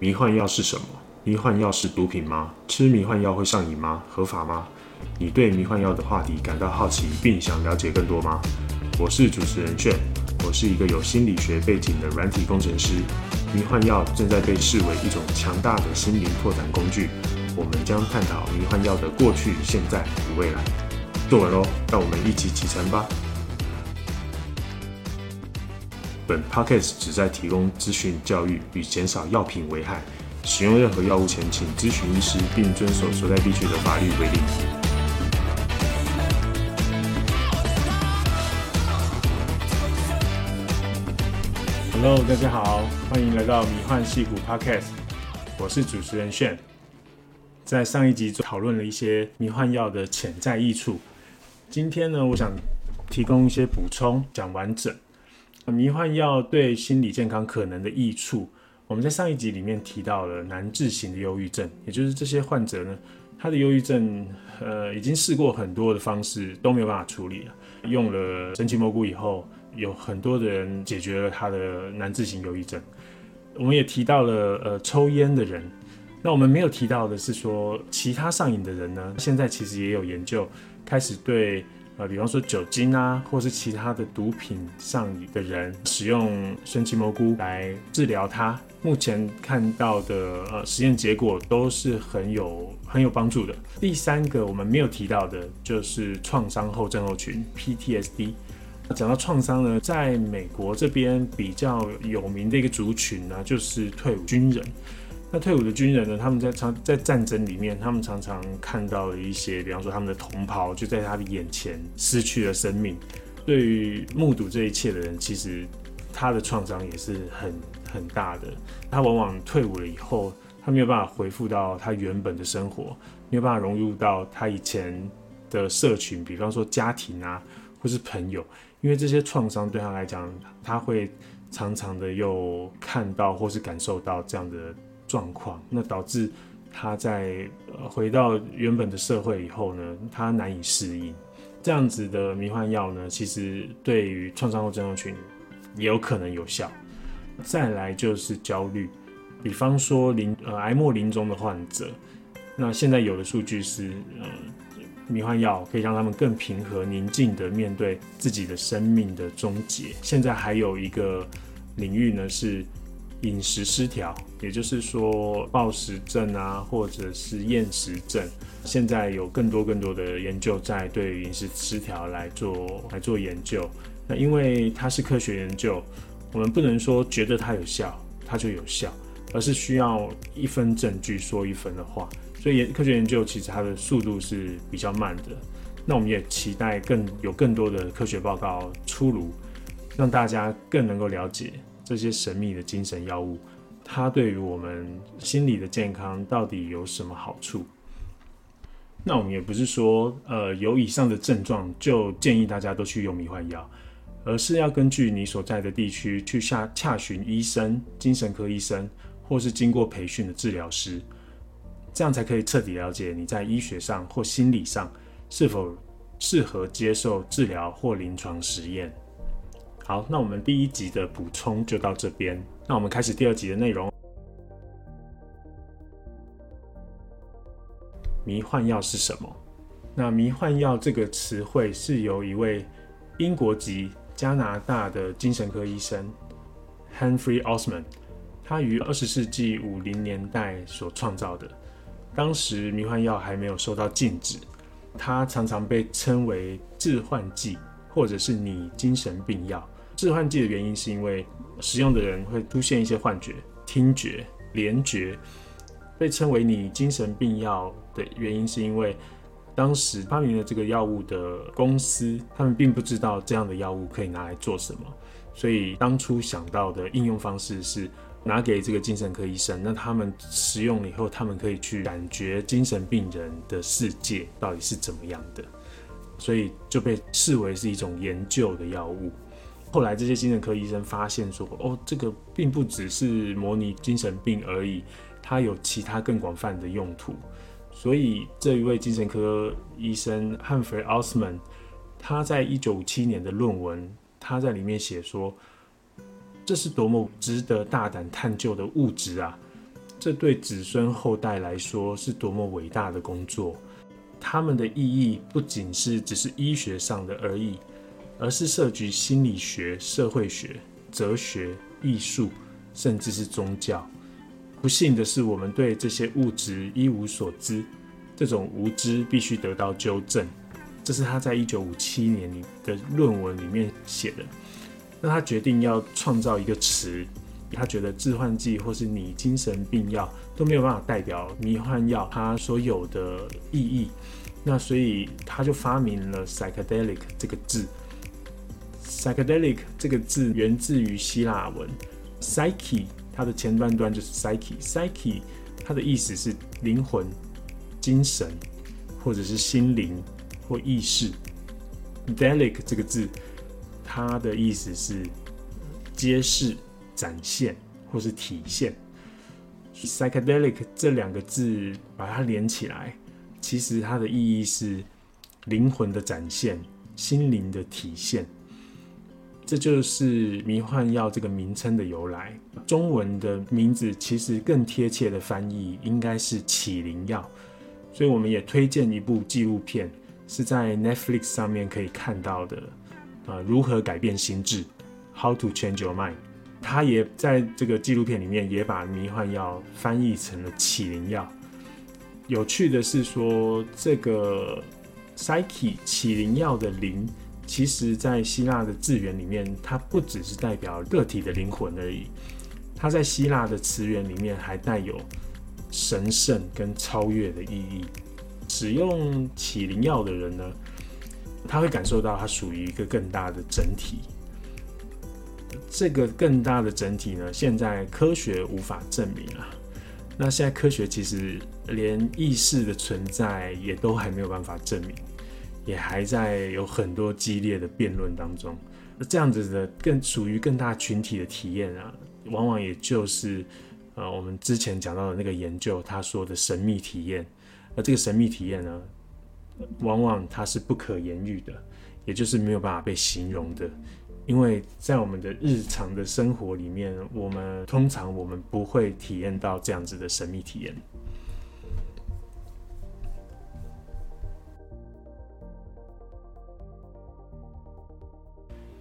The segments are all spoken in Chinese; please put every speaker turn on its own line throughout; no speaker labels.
迷幻药是什么？迷幻药是毒品吗？吃迷幻药会上瘾吗？合法吗？你对迷幻药的话题感到好奇，并想了解更多吗？我是主持人炫，我是一个有心理学背景的软体工程师。迷幻药正在被视为一种强大的心灵拓展工具。我们将探讨迷幻药的过去、现在与未来。坐稳喽，让我们一起启程吧。本 podcast 旨在提供资讯教育与减少药品危害。使用任何药物前，请咨询医师，并遵守所在地区的法律规定。Hello，大家好，欢迎来到迷幻戏骨 podcast，我是主持人炫。在上一集讨论了一些迷幻药的潜在益处，今天呢，我想提供一些补充，讲完整。迷幻药对心理健康可能的益处，我们在上一集里面提到了难治型的忧郁症，也就是这些患者呢，他的忧郁症，呃，已经试过很多的方式都没有办法处理了，用了神奇蘑菇以后，有很多的人解决了他的难治型忧郁症。我们也提到了，呃，抽烟的人，那我们没有提到的是说，其他上瘾的人呢，现在其实也有研究开始对。呃，比方说酒精啊，或是其他的毒品上瘾的人，使用神奇蘑菇来治疗它，目前看到的呃实验结果都是很有很有帮助的。第三个我们没有提到的就是创伤后症候群 （PTSD）。讲到创伤呢，在美国这边比较有名的一个族群呢，就是退伍军人。那退伍的军人呢？他们在常在战争里面，他们常常看到了一些，比方说他们的同袍就在他的眼前失去了生命。对于目睹这一切的人，其实他的创伤也是很很大的。他往往退伍了以后，他没有办法恢复到他原本的生活，没有办法融入到他以前的社群，比方说家庭啊，或是朋友，因为这些创伤对他来讲，他会常常的又看到或是感受到这样的。状况，那导致他在回到原本的社会以后呢，他难以适应。这样子的迷幻药呢，其实对于创伤后症候群也有可能有效。再来就是焦虑，比方说临呃癌末临终的患者，那现在有的数据是呃迷幻药可以让他们更平和宁静的面对自己的生命的终结。现在还有一个领域呢是。饮食失调，也就是说暴食症啊，或者是厌食症，现在有更多更多的研究在对饮食失调来做来做研究。那因为它是科学研究，我们不能说觉得它有效，它就有效，而是需要一分证据说一分的话。所以研科学研究其实它的速度是比较慢的。那我们也期待更有更多的科学报告出炉，让大家更能够了解。这些神秘的精神药物，它对于我们心理的健康到底有什么好处？那我们也不是说，呃，有以上的症状就建议大家都去用迷幻药，而是要根据你所在的地区去下洽询医生、精神科医生，或是经过培训的治疗师，这样才可以彻底了解你在医学上或心理上是否适合接受治疗或临床实验。好，那我们第一集的补充就到这边。那我们开始第二集的内容。迷幻药是什么？那迷幻药这个词汇是由一位英国籍加拿大的精神科医生 Henry Osman，他于二十世纪五零年代所创造的。当时迷幻药还没有受到禁止，它常常被称为致幻剂，或者是拟精神病药。致幻剂的原因是因为使用的人会出现一些幻觉、听觉、联觉，被称为你精神病药的原因是因为当时发明了这个药物的公司，他们并不知道这样的药物可以拿来做什么，所以当初想到的应用方式是拿给这个精神科医生，那他们使用了以后，他们可以去感觉精神病人的世界到底是怎么样的，所以就被视为是一种研究的药物。后来，这些精神科医生发现说：“哦，这个并不只是模拟精神病而已，它有其他更广泛的用途。”所以，这一位精神科医生汉弗瑞·奥斯曼，他在一九五七年的论文，他在里面写说：“这是多么值得大胆探究的物质啊！这对子孙后代来说是多么伟大的工作。他们的意义不仅是只是医学上的而已，而是涉及心理学、社会学、哲学、艺术，甚至是宗教。不幸的是，我们对这些物质一无所知，这种无知必须得到纠正。这是他在一九五七年的论文里面写的。那他决定要创造一个词，他觉得致幻剂或是拟精神病药都没有办法代表迷幻药它所有的意义。那所以他就发明了 psychedelic 这个字。Psychedelic 这个字源自于希腊文 psyche。它的前半段就是 psyche，psyche 它的意思是灵魂、精神，或者是心灵或意识。delic 这个字，它的意思是揭示、展现或是体现。psychedelic 这两个字把它连起来，其实它的意义是灵魂的展现、心灵的体现。这就是迷幻药这个名称的由来。中文的名字其实更贴切的翻译应该是起灵药。所以我们也推荐一部纪录片，是在 Netflix 上面可以看到的，呃，如何改变心智，How to Change Your Mind。他也在这个纪录片里面也把迷幻药翻译成了起灵药。有趣的是说，这个 Psyche 起灵药的灵。其实，在希腊的字源里面，它不只是代表个体的灵魂而已，它在希腊的词源里面还带有神圣跟超越的意义。使用起灵药的人呢，他会感受到它属于一个更大的整体。这个更大的整体呢，现在科学无法证明啊。那现在科学其实连意识的存在也都还没有办法证明。也还在有很多激烈的辩论当中。那这样子的更属于更大群体的体验啊，往往也就是呃我们之前讲到的那个研究他说的神秘体验。而这个神秘体验呢，往往它是不可言喻的，也就是没有办法被形容的，因为在我们的日常的生活里面，我们通常我们不会体验到这样子的神秘体验。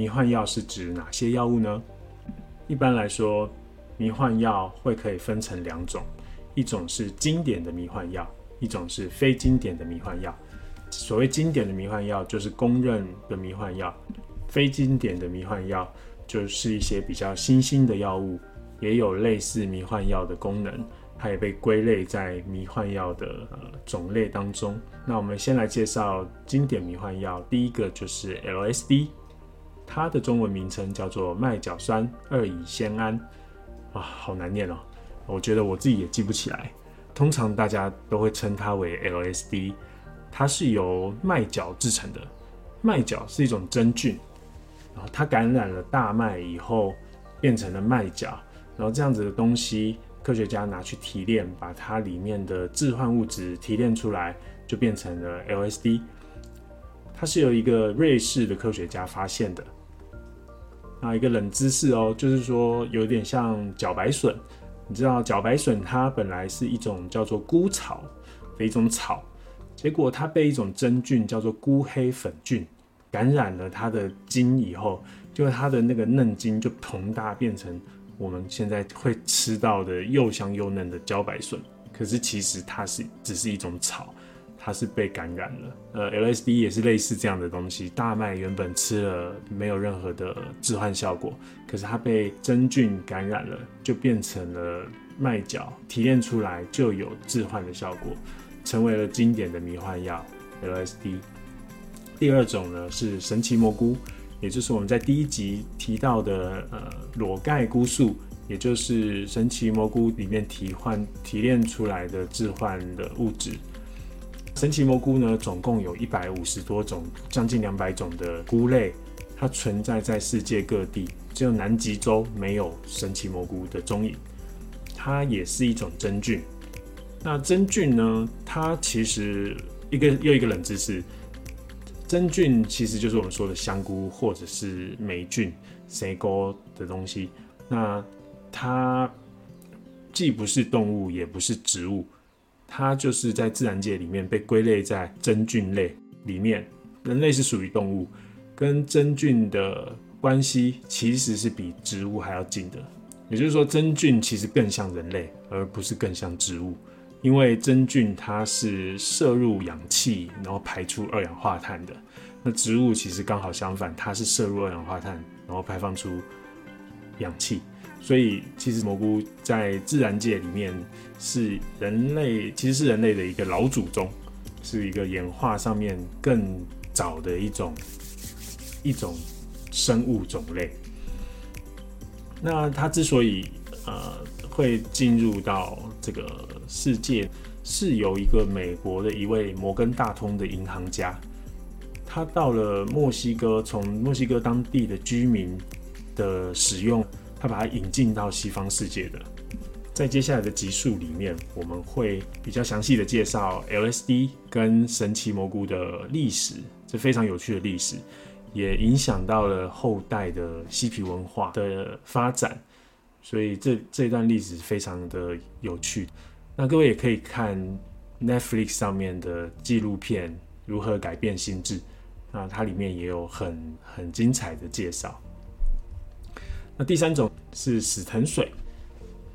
迷幻药是指哪些药物呢？一般来说，迷幻药会可以分成两种，一种是经典的迷幻药，一种是非经典的迷幻药。所谓经典的迷幻药，就是公认的迷幻药；非经典的迷幻药，就是一些比较新兴的药物，也有类似迷幻药的功能，它也被归类在迷幻药的呃种类当中。那我们先来介绍经典迷幻药，第一个就是 LSD。它的中文名称叫做麦角酸二乙酰胺，啊，好难念哦，我觉得我自己也记不起来。通常大家都会称它为 LSD，它是由麦角制成的。麦角是一种真菌，然后它感染了大麦以后变成了麦角，然后这样子的东西，科学家拿去提炼，把它里面的致幻物质提炼出来，就变成了 LSD。它是由一个瑞士的科学家发现的。啊，一个冷知识哦，就是说有点像茭白笋。你知道茭白笋它本来是一种叫做菇草的一种草，结果它被一种真菌叫做菇黑粉菌感染了它的茎以后，就它的那个嫩茎就膨大变成我们现在会吃到的又香又嫩的茭白笋。可是其实它是只是一种草。它是被感染了，呃，LSD 也是类似这样的东西。大麦原本吃了没有任何的致幻效果，可是它被真菌感染了，就变成了麦角，提炼出来就有致幻的效果，成为了经典的迷幻药 LSD。第二种呢是神奇蘑菇，也就是我们在第一集提到的呃裸盖菇素，也就是神奇蘑菇里面提换提炼出来的致幻的物质。神奇蘑菇呢，总共有一百五十多种，将近两百种的菇类，它存在在世界各地，只有南极洲没有神奇蘑菇的踪影。它也是一种真菌。那真菌呢，它其实一个又一个冷知识，真菌其实就是我们说的香菇或者是霉菌、谁菇的东西。那它既不是动物，也不是植物，它就是在自然界里面被归类在真菌类里面。人类是属于动物，跟真菌的关系其实是比植物还要近的。也就是说，真菌其实更像人类，而不是更像植物。因为真菌它是摄入氧气，然后排出二氧化碳的。那植物其实刚好相反，它是摄入二氧化碳，然后排放出氧气。所以，其实蘑菇在自然界里面是人类，其实是人类的一个老祖宗，是一个演化上面更早的一种一种生物种类。那它之所以呃会进入到这个世界，是由一个美国的一位摩根大通的银行家。他到了墨西哥，从墨西哥当地的居民的使用，他把它引进到西方世界的。在接下来的集数里面，我们会比较详细的介绍 LSD 跟神奇蘑菇的历史，这非常有趣的历史，也影响到了后代的嬉皮文化的发展。所以这这段历史非常的有趣。那各位也可以看 Netflix 上面的纪录片《如何改变心智》。那它里面也有很很精彩的介绍。那第三种是死藤水，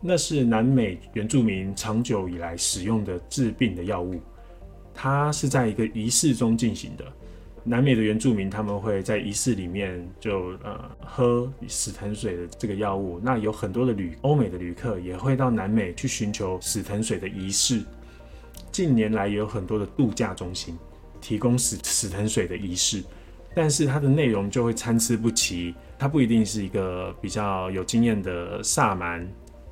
那是南美原住民长久以来使用的治病的药物，它是在一个仪式中进行的。南美的原住民他们会在仪式里面就呃喝死藤水的这个药物。那有很多的旅欧美的旅客也会到南美去寻求死藤水的仪式。近年来也有很多的度假中心。提供死死藤水的仪式，但是它的内容就会参差不齐。它不一定是一个比较有经验的萨满、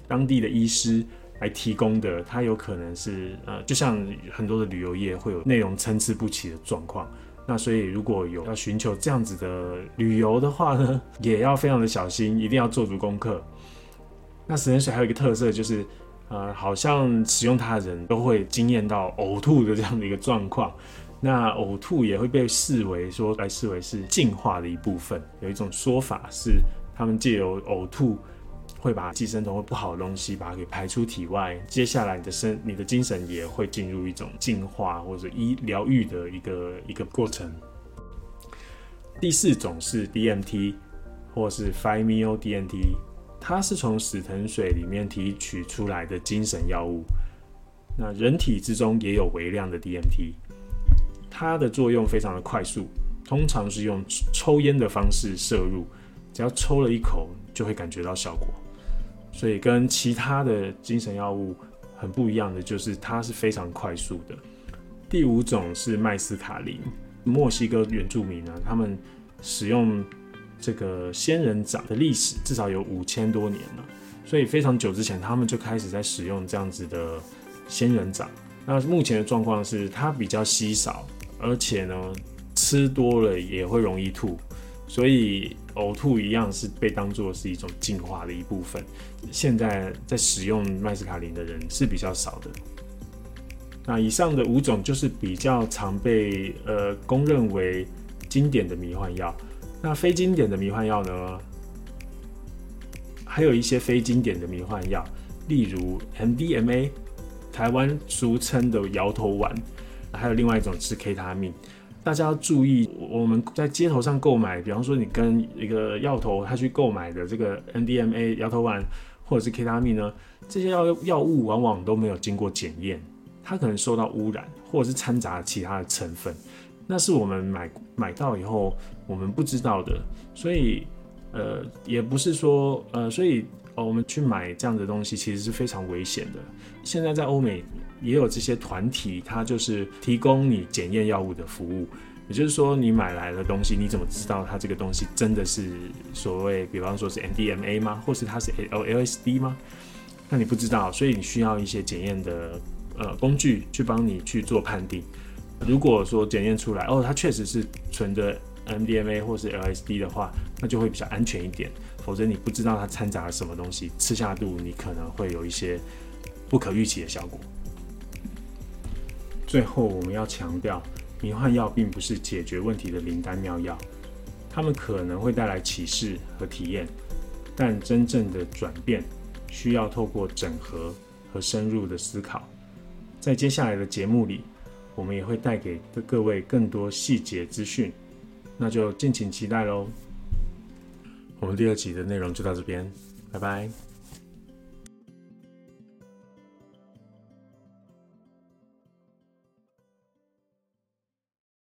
当地的医师来提供的，它有可能是呃，就像很多的旅游业会有内容参差不齐的状况。那所以如果有要寻求这样子的旅游的话呢，也要非常的小心，一定要做足功课。那死藤水还有一个特色就是，呃，好像使用它的人都会惊艳到呕吐的这样的一个状况。那呕吐也会被视为说来视为是进化的一部分。有一种说法是，他们借由呕吐会把寄生虫或不好的东西把它给排出体外。接下来你的身、你的精神也会进入一种进化或者医疗愈的一个一个过程。第四种是 DMT 或是 f i m e o DMT，它是从死藤水里面提取出来的精神药物。那人体之中也有微量的 DMT。它的作用非常的快速，通常是用抽烟的方式摄入，只要抽了一口就会感觉到效果。所以跟其他的精神药物很不一样的，就是它是非常快速的。第五种是麦斯卡林，墨西哥原住民呢，他们使用这个仙人掌的历史至少有五千多年了，所以非常久之前他们就开始在使用这样子的仙人掌。那目前的状况是它比较稀少。而且呢，吃多了也会容易吐，所以呕吐一样是被当作是一种进化的一部分。现在在使用麦斯卡林的人是比较少的。那以上的五种就是比较常被呃公认为经典的迷幻药。那非经典的迷幻药呢，还有一些非经典的迷幻药，例如 MDMA，台湾俗称的摇头丸。还有另外一种是 K 他命，大家要注意，我们在街头上购买，比方说你跟一个药头他去购买的这个 NDMA 摇头丸或者是 K 他命呢，这些药药物往往都没有经过检验，它可能受到污染或者是掺杂其他的成分，那是我们买买到以后我们不知道的，所以呃也不是说呃所以呃我们去买这样的东西其实是非常危险的，现在在欧美。也有这些团体，它就是提供你检验药物的服务。也就是说，你买来的东西，你怎么知道它这个东西真的是所谓，比方说是 MDMA 吗？或是它是 LSD 吗？那你不知道，所以你需要一些检验的呃工具去帮你去做判定。如果说检验出来，哦，它确实是纯的 MDMA 或是 LSD 的话，那就会比较安全一点。否则你不知道它掺杂了什么东西，吃下肚你可能会有一些不可预期的效果。最后，我们要强调，迷幻药并不是解决问题的灵丹妙药，它们可能会带来启示和体验，但真正的转变需要透过整合和深入的思考。在接下来的节目里，我们也会带给各位更多细节资讯，那就敬请期待喽。我们第二集的内容就到这边，拜拜。